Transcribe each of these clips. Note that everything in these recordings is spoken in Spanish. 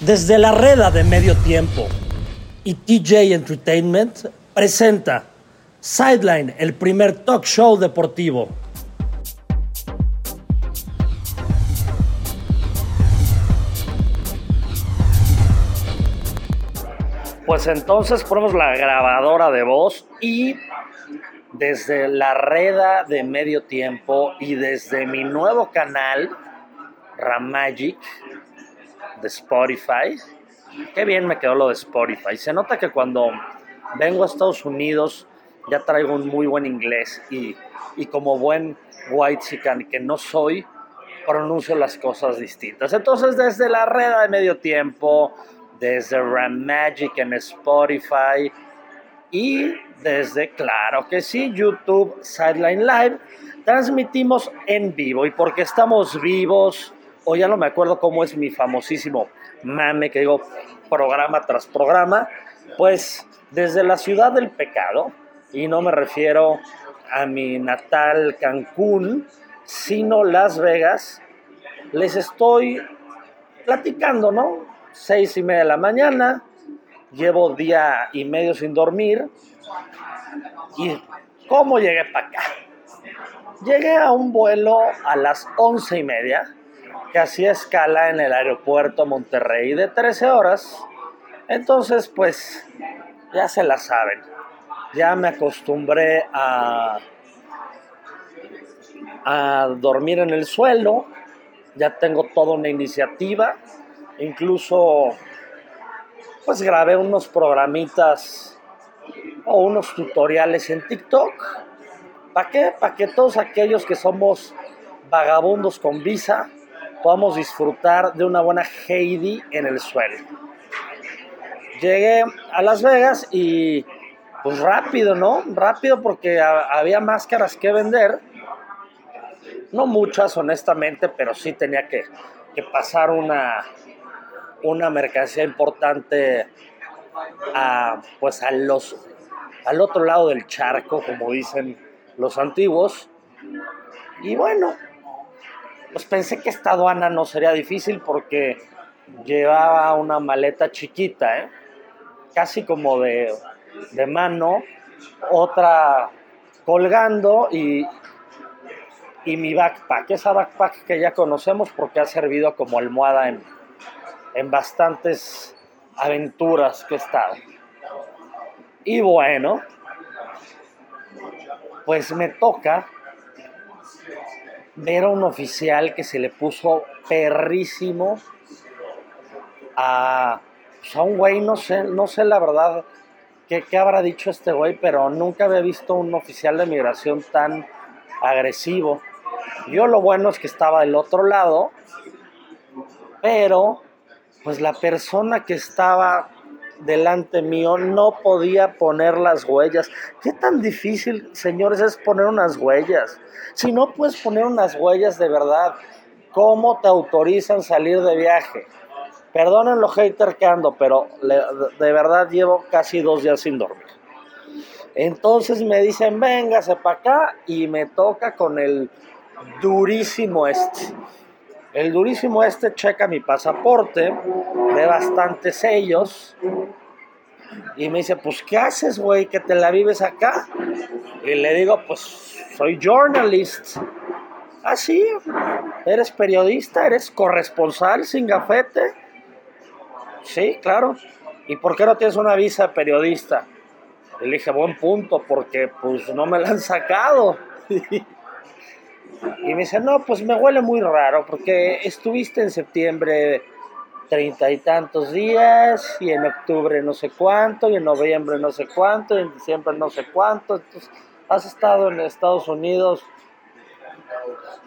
Desde la reda de medio tiempo y TJ Entertainment presenta Sideline, el primer talk show deportivo. Pues entonces ponemos la grabadora de voz y desde la reda de medio tiempo y desde mi nuevo canal, Ramagic, de Spotify. Qué bien me quedó lo de Spotify. Se nota que cuando vengo a Estados Unidos ya traigo un muy buen inglés y, y como buen white chican que no soy, pronuncio las cosas distintas. Entonces desde la red de medio tiempo, desde Ram Magic en Spotify y desde, claro que sí, YouTube Sideline Live, transmitimos en vivo. Y porque estamos vivos, o ya no me acuerdo cómo es mi famosísimo mame que digo programa tras programa, pues desde la ciudad del pecado, y no me refiero a mi natal Cancún, sino Las Vegas, les estoy platicando, ¿no? Seis y media de la mañana, llevo día y medio sin dormir, y ¿cómo llegué para acá? Llegué a un vuelo a las once y media, que hacía escala en el aeropuerto Monterrey de 13 horas. Entonces, pues, ya se la saben. Ya me acostumbré a, a dormir en el suelo. Ya tengo toda una iniciativa. Incluso, pues, grabé unos programitas o unos tutoriales en TikTok. ¿Para qué? Para que todos aquellos que somos vagabundos con visa podamos disfrutar de una buena Heidi en el suelo. Llegué a Las Vegas y pues rápido, ¿no? Rápido porque había máscaras que vender. No muchas, honestamente, pero sí tenía que, pasar una, una mercancía importante a, pues a los, al otro lado del charco, como dicen los antiguos. Y bueno, pues pensé que esta aduana no sería difícil porque llevaba una maleta chiquita, ¿eh? casi como de, de mano, otra colgando y, y mi backpack, esa backpack que ya conocemos porque ha servido como almohada en, en bastantes aventuras que he estado. Y bueno, pues me toca ver a un oficial que se le puso perrísimo a, pues, a un güey, no sé, no sé la verdad qué, qué habrá dicho este güey, pero nunca había visto un oficial de migración tan agresivo. Yo lo bueno es que estaba del otro lado, pero pues la persona que estaba delante mío no podía poner las huellas. ¿Qué tan difícil, señores, es poner unas huellas? Si no puedes poner unas huellas de verdad, ¿cómo te autorizan salir de viaje? Perdonen lo hater que ando, pero de verdad llevo casi dos días sin dormir. Entonces me dicen, véngase para acá y me toca con el durísimo este. El durísimo este checa mi pasaporte, ve bastantes sellos y me dice, pues ¿qué haces, güey? Que te la vives acá. Y le digo, pues soy journalist. Ah, sí, eres periodista, eres corresponsal sin gafete. Sí, claro. ¿Y por qué no tienes una visa de periodista? Y le buen punto, porque pues no me la han sacado. Y me dice, no, pues me huele muy raro porque estuviste en septiembre treinta y tantos días y en octubre no sé cuánto y en noviembre no sé cuánto y en diciembre no sé cuánto. Entonces, has estado en Estados Unidos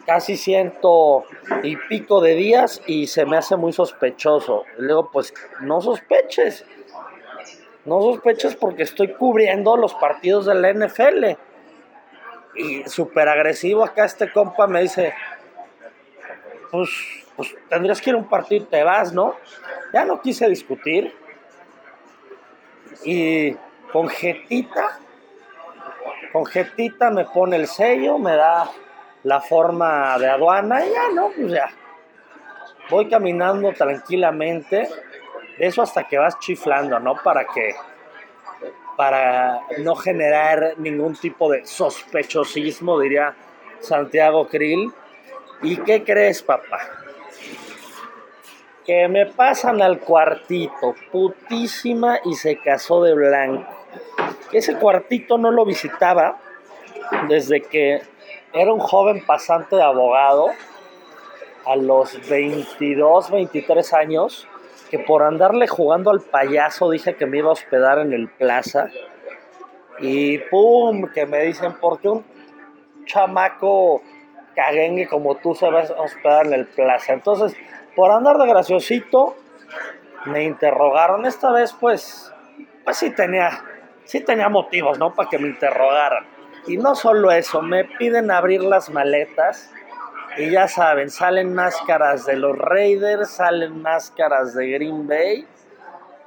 casi ciento y pico de días y se me hace muy sospechoso. Y luego, pues no sospeches. No sospeches porque estoy cubriendo los partidos de la NFL y súper agresivo acá este compa me dice, pues, pues tendrías que ir a un partido te vas, ¿no? Ya no quise discutir. Y con jetita, con jetita me pone el sello, me da la forma de aduana y ya, ¿no? Pues ya. Voy caminando tranquilamente eso hasta que vas chiflando, ¿no? Para que para no generar ningún tipo de sospechosismo, diría Santiago Krill. ¿Y qué crees, papá? Que me pasan al cuartito, putísima, y se casó de blanco. Ese cuartito no lo visitaba desde que era un joven pasante de abogado a los 22, 23 años que por andarle jugando al payaso dije que me iba a hospedar en el plaza. Y pum, que me dicen, ¿por qué un chamaco caguengue como tú se va a hospedar en el plaza? Entonces, por andar de graciosito, me interrogaron. Esta vez, pues, pues sí tenía, sí tenía motivos, ¿no? Para que me interrogaran. Y no solo eso, me piden abrir las maletas y ya saben, salen máscaras de los Raiders, salen máscaras de Green Bay,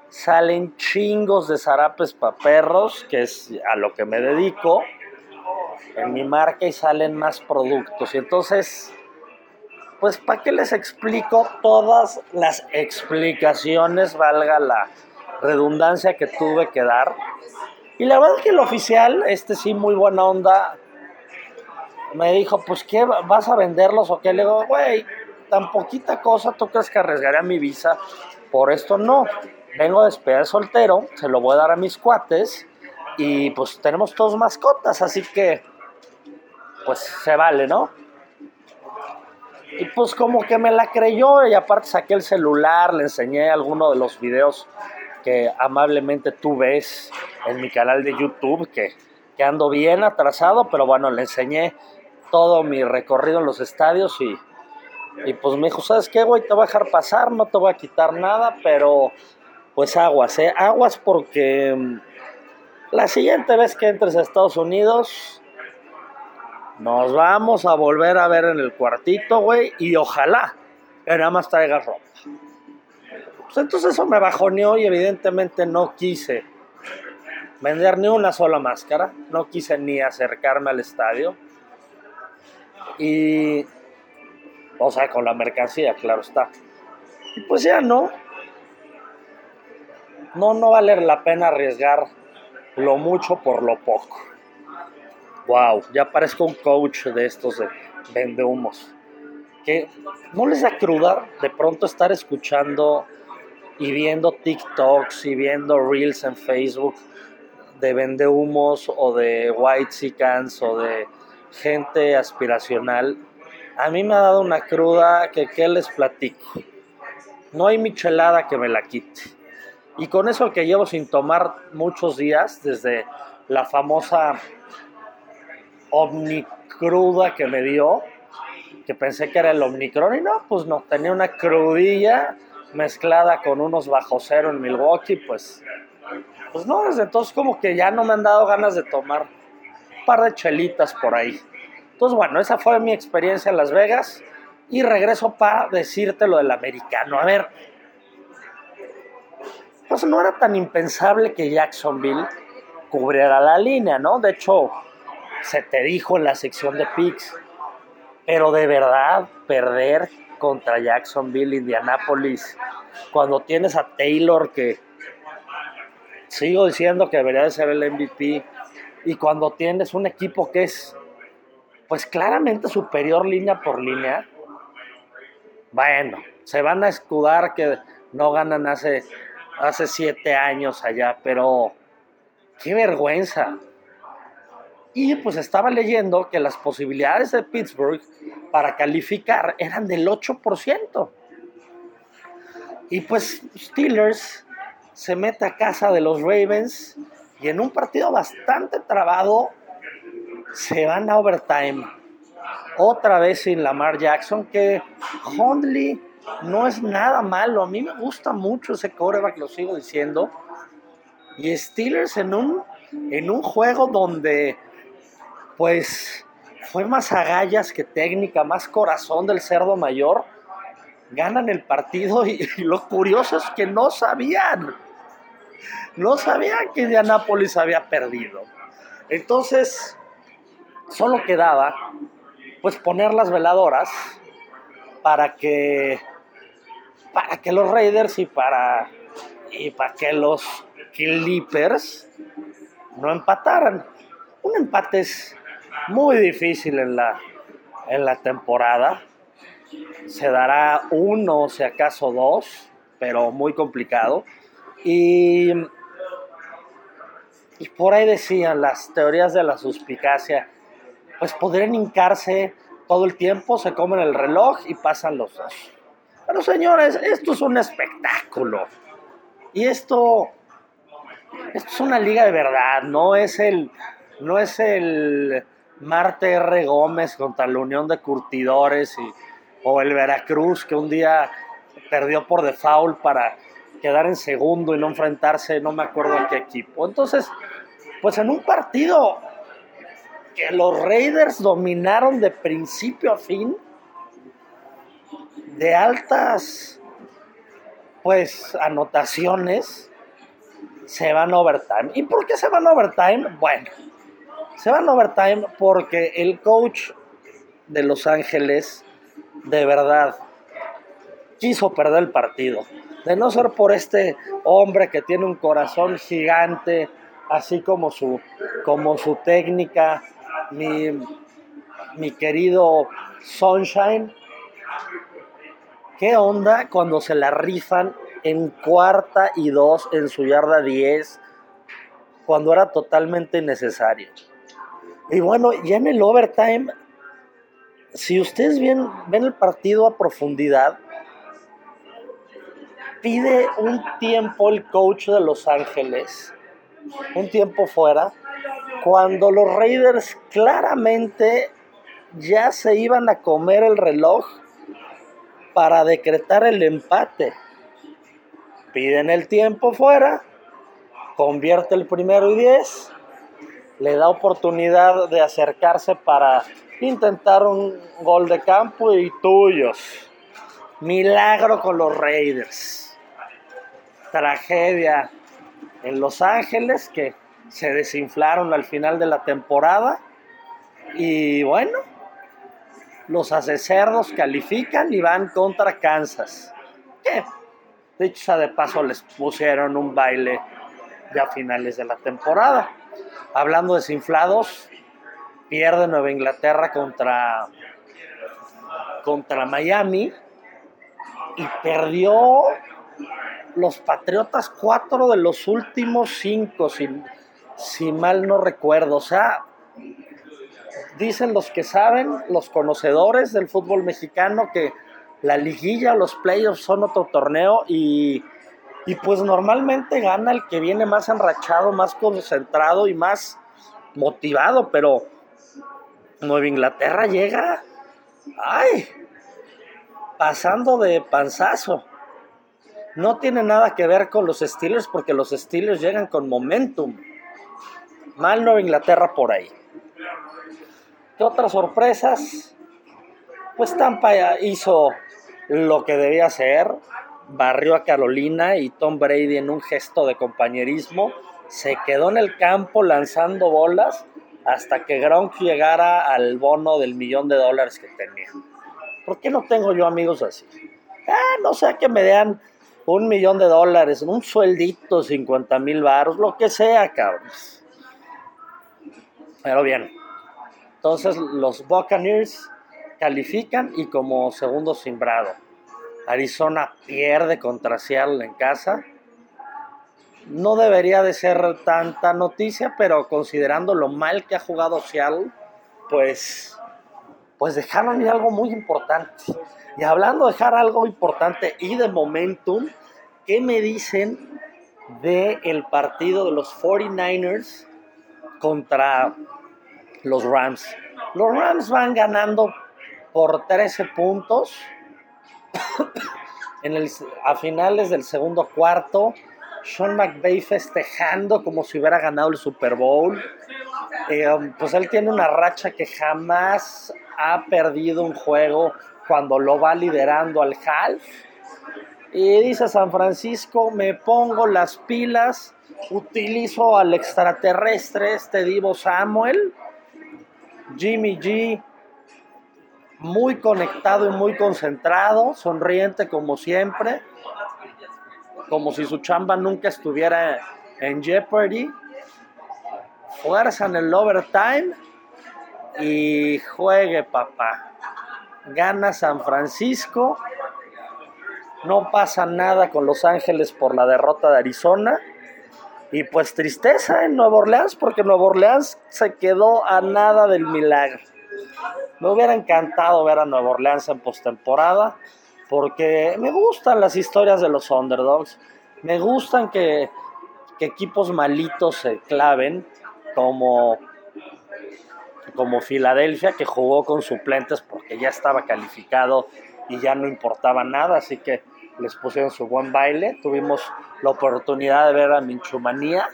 salen chingos de zarapes para perros, que es a lo que me dedico, en mi marca y salen más productos. Y entonces, pues, ¿para qué les explico todas las explicaciones, valga la redundancia que tuve que dar? Y la verdad es que el oficial, este sí, muy buena onda, me dijo, pues, ¿qué? ¿Vas a venderlos o qué? Le digo, güey, tan poquita cosa, ¿tú crees que arriesgaré mi visa? Por esto no. Vengo de despedir soltero, se lo voy a dar a mis cuates y pues tenemos todos mascotas, así que pues se vale, ¿no? Y pues como que me la creyó y aparte saqué el celular, le enseñé alguno de los videos que amablemente tú ves en mi canal de YouTube, que, que ando bien atrasado, pero bueno, le enseñé todo mi recorrido en los estadios y, y pues me dijo, ¿sabes qué, güey? Te voy a dejar pasar, no te voy a quitar nada, pero pues aguas, ¿eh? Aguas porque mm, la siguiente vez que entres a Estados Unidos, nos vamos a volver a ver en el cuartito, güey, y ojalá que nada más traigas ropa. Pues entonces eso me bajoneó y evidentemente no quise vender ni una sola máscara, no quise ni acercarme al estadio. Y, o sea, con la mercancía, claro está. Y pues ya no. No, no vale la pena arriesgar lo mucho por lo poco. Wow, ya parezco un coach de estos de vende humos. Que no les da cruda de pronto estar escuchando y viendo TikToks y viendo Reels en Facebook de vende humos o de White Chickens o de gente aspiracional, a mí me ha dado una cruda que qué les platico. No hay michelada que me la quite. Y con eso que llevo sin tomar muchos días, desde la famosa omnicruda que me dio, que pensé que era el omnicron y no, pues no, tenía una crudilla mezclada con unos bajo cero en Milwaukee, pues, pues no, desde entonces como que ya no me han dado ganas de tomar par de chelitas por ahí. Entonces, bueno, esa fue mi experiencia en Las Vegas y regreso para decirte lo del americano. A ver, pues no era tan impensable que Jacksonville cubriera la línea, ¿no? De hecho, se te dijo en la sección de picks, pero de verdad, perder contra Jacksonville, Indianapolis, cuando tienes a Taylor que sigo diciendo que debería de ser el MVP, y cuando tienes un equipo que es, pues claramente superior línea por línea, bueno, se van a escudar que no ganan hace, hace siete años allá, pero qué vergüenza. Y pues estaba leyendo que las posibilidades de Pittsburgh para calificar eran del 8%. Y pues Steelers se mete a casa de los Ravens y en un partido bastante trabado se van a overtime. Otra vez sin Lamar Jackson, que Hundley no es nada malo. A mí me gusta mucho ese coreback, lo sigo diciendo. Y Steelers en un, en un juego donde, pues, fue más agallas que técnica, más corazón del cerdo mayor, ganan el partido y lo curioso es que no sabían no sabían que Indianápolis había perdido. Entonces, solo quedaba pues poner las veladoras para que para que los Raiders y para, y para que los Clippers no empataran. Un empate es muy difícil en la, en la temporada. Se dará uno, si acaso dos, pero muy complicado. Y, y por ahí decían las teorías de la suspicacia, pues podrían hincarse todo el tiempo, se comen el reloj y pasan los dos. Pero señores, esto es un espectáculo. Y esto, esto es una liga de verdad, no es el, no es el Marte R. Gómez contra la Unión de Curtidores y, o el Veracruz que un día perdió por default para quedar en segundo y no enfrentarse, no me acuerdo a qué equipo. Entonces, pues en un partido que los Raiders dominaron de principio a fin, de altas pues anotaciones, se van overtime. ¿Y por qué se van overtime? Bueno, se van overtime porque el coach de Los Ángeles de verdad quiso perder el partido. De no ser por este hombre que tiene un corazón gigante, así como su, como su técnica, mi, mi querido Sunshine, ¿qué onda cuando se la rifan en cuarta y dos en su yarda 10 cuando era totalmente innecesario? Y bueno, ya en el overtime, si ustedes ven el partido a profundidad, pide un tiempo el coach de Los Ángeles, un tiempo fuera, cuando los Raiders claramente ya se iban a comer el reloj para decretar el empate. Piden el tiempo fuera, convierte el primero y diez, le da oportunidad de acercarse para intentar un gol de campo y tuyos. Milagro con los Raiders. Tragedia en Los Ángeles que se desinflaron al final de la temporada. Y bueno, los acecerdos califican y van contra Kansas. Que, sea de paso, les pusieron un baile ya a finales de la temporada. Hablando de desinflados, pierde Nueva Inglaterra contra, contra Miami y perdió los Patriotas cuatro de los últimos cinco, si mal no recuerdo. O sea, dicen los que saben, los conocedores del fútbol mexicano, que la liguilla, los playoffs son otro torneo y, y pues normalmente gana el que viene más enrachado, más concentrado y más motivado, pero Nueva Inglaterra llega, ay, pasando de panzazo. No tiene nada que ver con los Steelers porque los Steelers llegan con momentum. Mal Nueva Inglaterra por ahí. ¿Qué otras sorpresas? Pues Tampa hizo lo que debía hacer, barrió a Carolina y Tom Brady en un gesto de compañerismo se quedó en el campo lanzando bolas hasta que Gronk llegara al bono del millón de dólares que tenía. ¿Por qué no tengo yo amigos así? Ah, no sé, que me den un millón de dólares, un sueldito, 50 mil baros, lo que sea, cabrón. Pero bien, entonces los Buccaneers califican y como segundo simbrado. Arizona pierde contra Seattle en casa. No debería de ser tanta noticia, pero considerando lo mal que ha jugado Seattle, pues, pues dejaron ir algo muy importante. Y hablando de dejar algo importante y de momentum, ¿qué me dicen del el partido de los 49ers contra los Rams. Los Rams van ganando por 13 puntos en el, a finales del segundo cuarto. Sean McVay festejando como si hubiera ganado el Super Bowl. Eh, um, pues él tiene una racha que jamás ha perdido un juego cuando lo va liderando al half. Y dice San Francisco, me pongo las pilas, utilizo al extraterrestre, este Divo Samuel, Jimmy G muy conectado y muy concentrado, sonriente como siempre, como si su chamba nunca estuviera en jeopardy. Fuerza en el overtime y juegue papá. Gana San Francisco. No pasa nada con Los Ángeles por la derrota de Arizona. Y pues tristeza en Nueva Orleans porque Nueva Orleans se quedó a nada del milagro. Me hubiera encantado ver a Nueva Orleans en postemporada porque me gustan las historias de los underdogs. Me gustan que, que equipos malitos se claven como como Filadelfia, que jugó con suplentes porque ya estaba calificado y ya no importaba nada, así que les pusieron su buen baile. Tuvimos la oportunidad de ver a Minchumanía,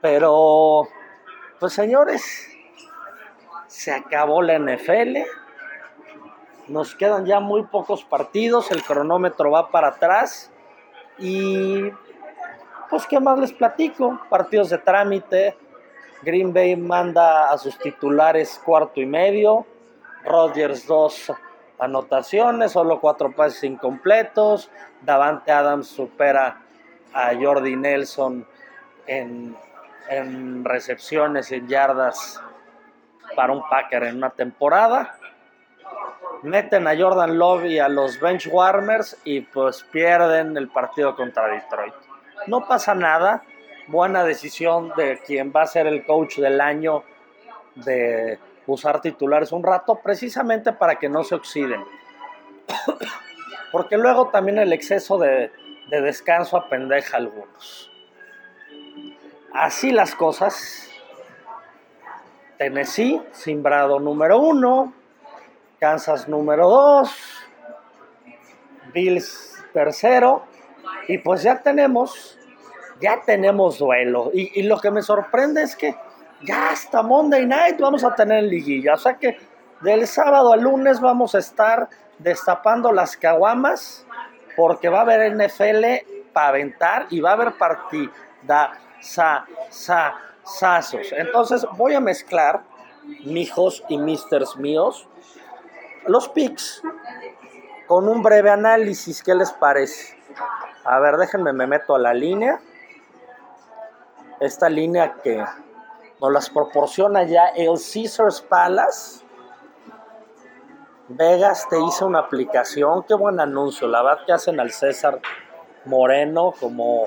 pero pues señores, se acabó la NFL. Nos quedan ya muy pocos partidos, el cronómetro va para atrás y pues qué más les platico, partidos de trámite, Green Bay manda a sus titulares cuarto y medio. Rodgers dos anotaciones, solo cuatro pases incompletos. Davante Adams supera a Jordi Nelson en, en recepciones en yardas para un Packer en una temporada. Meten a Jordan Love y a los bench warmers y pues pierden el partido contra Detroit. No pasa nada buena decisión de quien va a ser el coach del año de usar titulares un rato, precisamente para que no se oxiden. Porque luego también el exceso de, de descanso apendeja a algunos. Así las cosas. Tennessee, Simbrado número uno, Kansas número dos, Bills tercero, y pues ya tenemos ya tenemos duelo. Y, lo que me sorprende es que ya hasta Monday Night vamos a tener liguilla. O sea que del sábado al lunes vamos a estar destapando las caguamas porque va a haber NFL para aventar y va a haber partida sa, sa, sasos. Entonces voy a mezclar, mijos y misters míos, los picks con un breve análisis. ¿Qué les parece? A ver, déjenme, me meto a la línea esta línea que nos las proporciona ya el Caesars Palace. Vegas te hizo una aplicación, qué buen anuncio, la verdad que hacen al César Moreno como,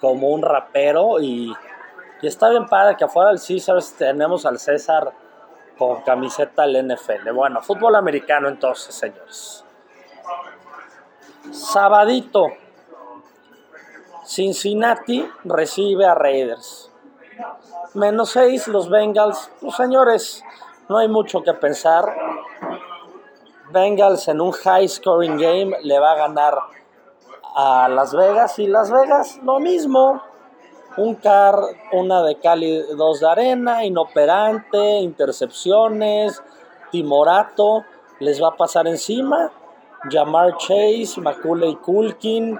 como un rapero y, y está bien padre que afuera del Caesars tenemos al César con camiseta del NFL. Bueno, fútbol americano entonces, señores. Sabadito, Cincinnati recibe a Raiders. Menos 6 los Bengals. Pues señores, no hay mucho que pensar. Bengals en un high scoring game le va a ganar a Las Vegas y Las Vegas lo mismo. Un car, una de Cali, dos de arena, inoperante, intercepciones, timorato, les va a pasar encima. Jamar Chase, Macaulay Culkin,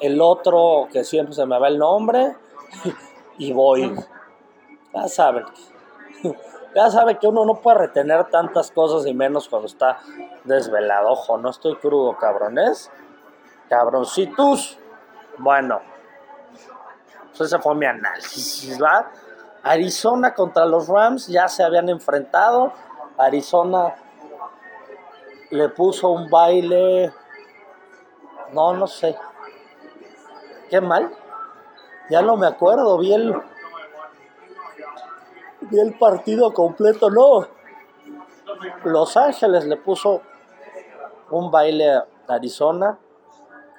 el otro que siempre se me va el nombre, y voy. Ya saben, ya saben que uno no puede retener tantas cosas y menos cuando está desvelado. Ojo, no estoy crudo, cabrones. Cabroncitos. Bueno, pues ese fue mi análisis, ¿va? Arizona contra los Rams ya se habían enfrentado. Arizona le puso un baile. No, no sé. Qué mal. Ya no me acuerdo, vi el, el partido completo, no. Los Ángeles le puso un baile a Arizona.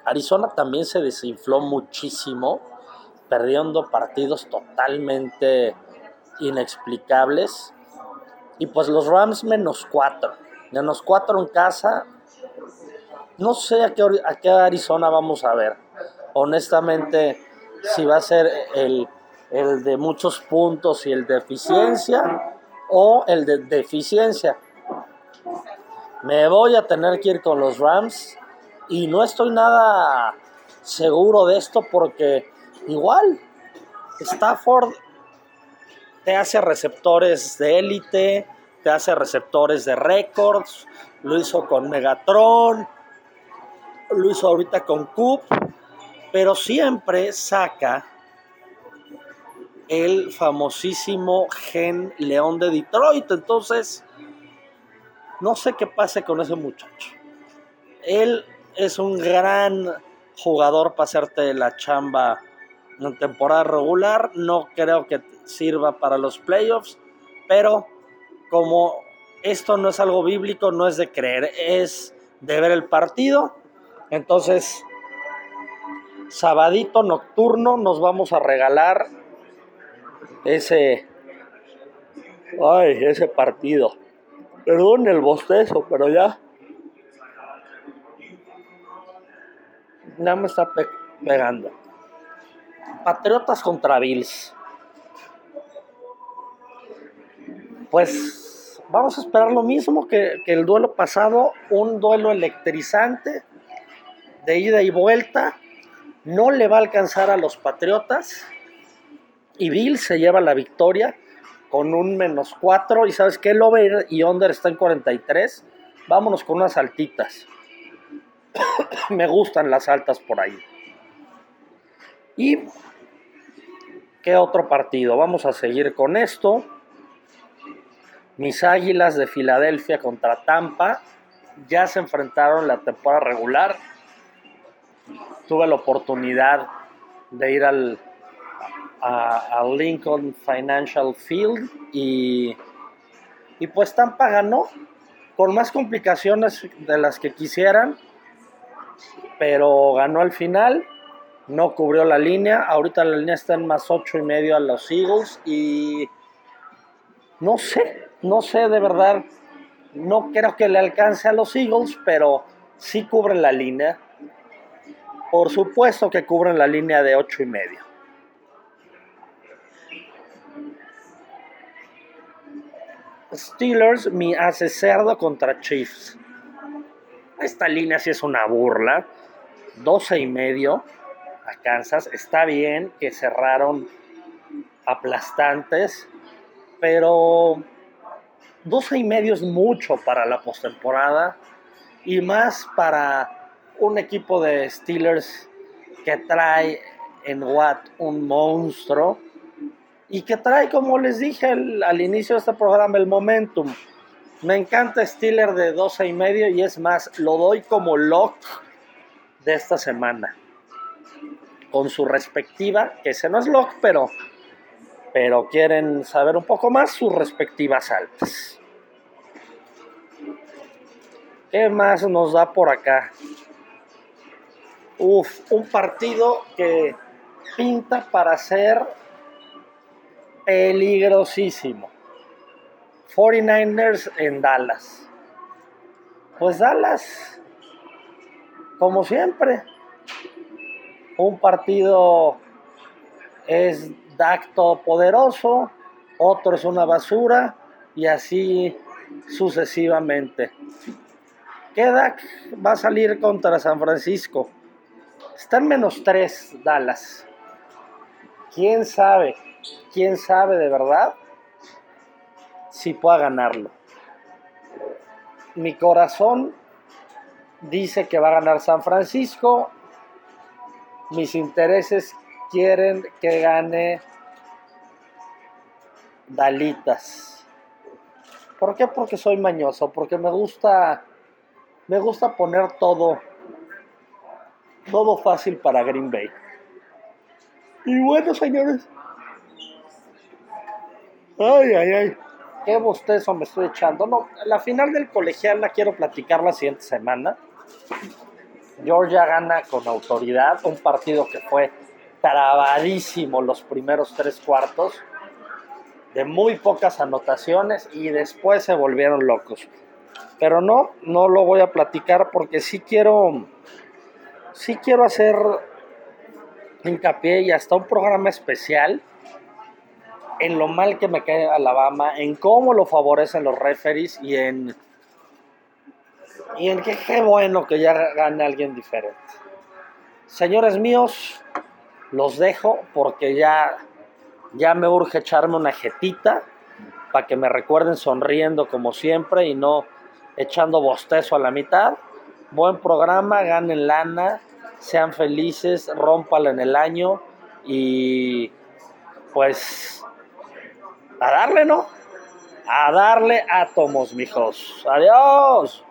Arizona también se desinfló muchísimo, perdiendo partidos totalmente inexplicables. Y pues los Rams menos cuatro. Menos cuatro en casa. No sé a qué, a qué Arizona vamos a ver honestamente, si va a ser el, de muchos puntos y el de eficiencia o el de deficiencia. Me voy a tener que ir con los Rams y no estoy nada seguro de esto porque igual Stafford te hace receptores de élite, te hace receptores de récords, lo hizo con Megatron, lo hizo ahorita con Coop, pero siempre saca el famosísimo gen León de Detroit. Entonces, no sé qué pase con ese muchacho. Él es un gran jugador para hacerte la chamba en temporada regular. No creo que sirva para los playoffs, pero como esto no es algo bíblico, no es de creer, es de ver el partido. Entonces, sabadito nocturno nos vamos a regalar ese ay, ese partido. Perdón el bostezo, pero ya ya me está pegando. Patriotas contra Bills. Pues vamos a esperar lo mismo que, el duelo pasado, un duelo electrizante de ida y vuelta. No le va a alcanzar a los Patriotas. Y Bills se lleva la victoria con un menos 4. Y sabes que el y under está en 43. Vámonos con unas altitas. Me gustan las altas por ahí. ¿Y qué otro partido? Vamos a seguir con esto. Mis Águilas de Filadelfia contra Tampa ya se enfrentaron la temporada regular. Tuve la oportunidad de ir al Lincoln Financial Field y, y pues Tampa ganó con más complicaciones de las que quisieran pero ganó al final, no cubrió la línea, ahorita la línea está en más ocho y medio a los Eagles y no sé, no sé de verdad, no creo que le alcance a los Eagles, pero sí cubren la línea. Por supuesto que cubren la línea de ocho y medio. Steelers mi hace cerdo contra Chiefs. Esta línea sí es una burla. 12 y medio a Kansas. Está bien que cerraron aplastantes, pero 12 y medio es mucho para la postemporada y más para un equipo de Steelers que trae en Watt un monstruo y que trae, como les dije al, inicio de este programa, el momentum. Me encanta Steelers de 12 y medio y es más, lo doy como lock de esta semana. Con su respectiva, que ese no es lock, pero, pero quieren saber un poco más, sus respectivas altas. ¿Qué más nos da por acá? Uf, un partido que pinta para ser peligrosísimo. 49ers en Dallas. Pues Dallas como siempre, un partido es dacto poderoso, otro es una basura y así sucesivamente. ¿Qué va a salir contra San Francisco? Está en menos tres Dallas. ¿Quién sabe? ¿Quién sabe de verdad si pueda ganarlo? Mi corazón dice que va a ganar San Francisco. Mis intereses quieren que gane Dalitas. ¿Por qué? Porque soy mañoso, porque me gusta me gusta poner todo todo fácil para Green Bay. Y bueno, señores. Ay, ay, ay. Qué bostezo me estoy echando. No, la final del colegial la quiero platicar la siguiente semana. Georgia gana con autoridad un partido que fue trabadísimo los primeros tres cuartos, de muy pocas anotaciones y después se volvieron locos. Pero no, no lo voy a platicar porque sí quiero, sí quiero hacer hincapié y hasta un programa especial en lo mal que me cae Alabama, en cómo lo favorecen los referees y en y en que qué bueno que ya gane alguien diferente. Señores míos, los dejo porque ya, ya me urge echarme una jetita. para que me recuerden sonriendo como siempre y no echando bostezo a la mitad. Buen programa, ganen lana, sean felices, rómpala en el año y pues a darle, ¿no? A darle átomos, mijos. Adiós.